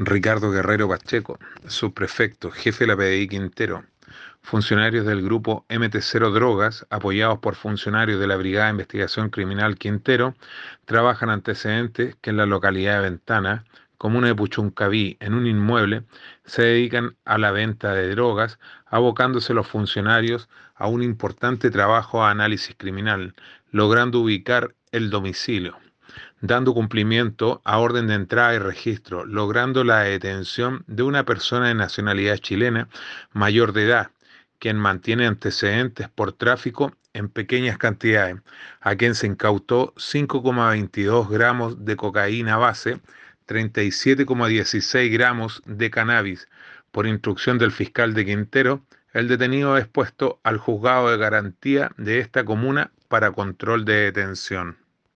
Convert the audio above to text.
Ricardo Guerrero Pacheco, subprefecto, jefe de la PDI Quintero, funcionarios del grupo MT0 Drogas, apoyados por funcionarios de la Brigada de Investigación Criminal Quintero, trabajan antecedentes que en la localidad de Ventana, comuna de Puchuncaví, en un inmueble, se dedican a la venta de drogas, abocándose los funcionarios a un importante trabajo de análisis criminal, logrando ubicar el domicilio dando cumplimiento a orden de entrada y registro, logrando la detención de una persona de nacionalidad chilena mayor de edad, quien mantiene antecedentes por tráfico en pequeñas cantidades, a quien se incautó 5,22 gramos de cocaína base, 37,16 gramos de cannabis. Por instrucción del fiscal de Quintero, el detenido es puesto al juzgado de garantía de esta comuna para control de detención.